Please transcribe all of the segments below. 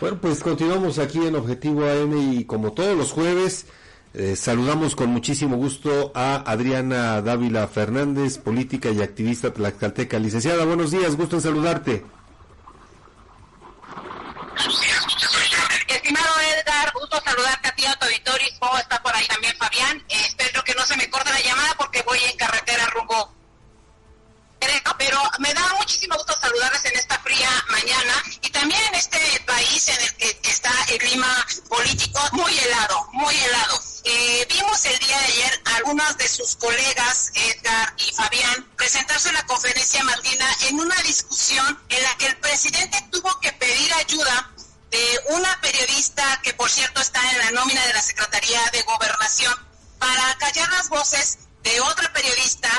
Bueno, pues continuamos aquí en Objetivo AM y como todos los jueves, eh, saludamos con muchísimo gusto a Adriana Dávila Fernández, política y activista tlaxcalteca. Licenciada, buenos días, gusto en saludarte. Estimado Edgar, gusto saludarte a ti, a tu auditorio, está por ahí también Fabián. Espero que no se me corte la llamada porque voy en carretera rumbo pero me da muchísimo gusto saludarles en esta fría mañana algunos de sus colegas, Edgar y Fabián, presentarse en la conferencia Martina en una discusión en la que el presidente tuvo que pedir ayuda de una periodista que por cierto está en la nómina de la Secretaría de Gobernación para callar las voces de otra periodista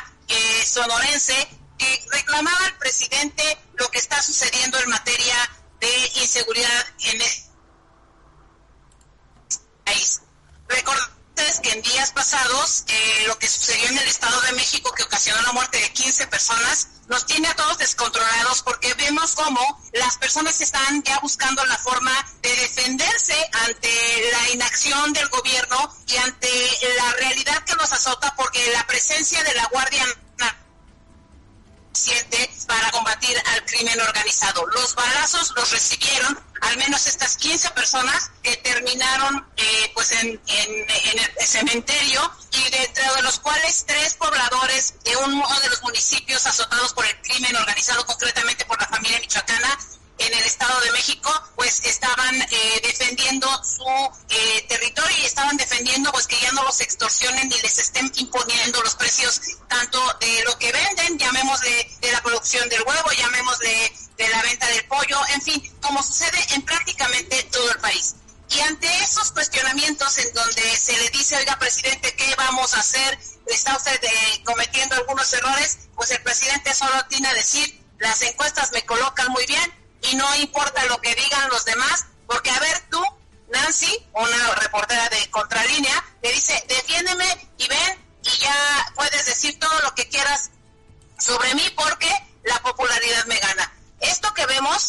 sonorense que reclamaba al presidente lo que está sucediendo en materia de inseguridad en el país. Recordarles que en días pasados eh, lo que sucedió en el Estado de México que ocasionó la muerte de 15 personas nos tiene a todos descontrolados porque vemos cómo las personas están ya buscando la forma de defenderse ante la inacción del gobierno y ante la realidad que nos azota porque la presencia de la Guardia para combatir al crimen organizado. Los balazos los recibieron al menos estas 15 personas que terminaron eh, pues en, el cementerio y dentro de los cuales tres pobladores de uno de los municipios azotados por el crimen organizado, concretamente por la familia michoacana, en el Estado de México, pues estaban eh, defendiendo su eh, territorio y estaban defendiendo pues que ya no los extorsionen ni les estén imponiendo los precios tanto de lo que venden, llamémosle de la producción del huevo, llamémosle del pollo, en fin, como sucede en prácticamente todo el país. Y ante esos cuestionamientos en donde se le dice, oiga, presidente, ¿qué vamos a hacer? ¿Está usted eh, cometiendo algunos errores? Pues el presidente solo tiene a decir, las encuestas me colocan muy bien, y no importa lo que digan los demás, porque a ver tú, Nancy, una reportera de Contralínea, le dice, defiéndeme y ven y ya puedes decir todo lo que quieras sobre mí porque la popularidad me gana.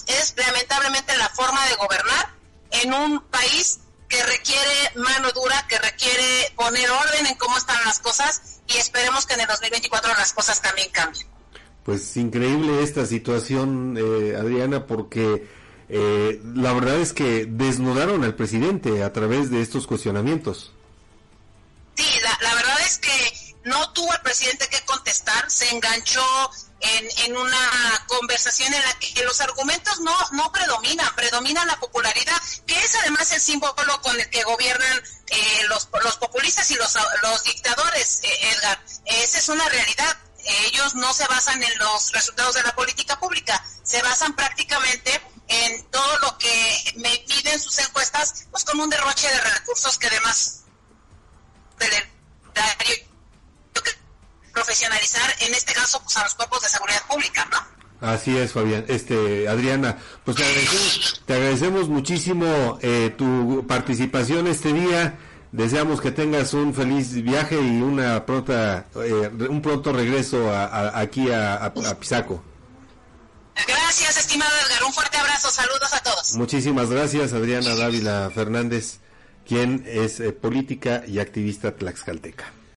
Es lamentablemente la forma de gobernar en un país que requiere mano dura, que requiere poner orden en cómo están las cosas y esperemos que en el 2024 las cosas también cambien. Pues increíble esta situación, eh, Adriana, porque eh, la verdad es que desnudaron al presidente a través de estos cuestionamientos. Sí, la, verdad es que no tuvo el presidente que contestar, se enganchó en, en, una conversación en la que los argumentos no, no predominan, predomina la popularidad, que es además el símbolo con el que gobiernan eh, los, los populistas y los, los dictadores, Edgar. Esa es una realidad ellos no se basan en los resultados de la política pública, se basan prácticamente en todo lo que me piden sus encuestas, pues como un derroche de recursos que además profesionalizar, en este caso, pues a los cuerpos de seguridad pública, ¿no? Así es, Fabián. Este, Adriana, pues te agradecemos, te agradecemos muchísimo eh, tu participación este día. Deseamos que tengas un feliz viaje y una pronta, eh, un pronto regreso a, aquí a, Pisaco. Gracias, estimado Edgar. Un fuerte abrazo. Saludos a todos. Muchísimas gracias, Adriana Dávila Fernández, quien es eh, política y activista tlaxcalteca.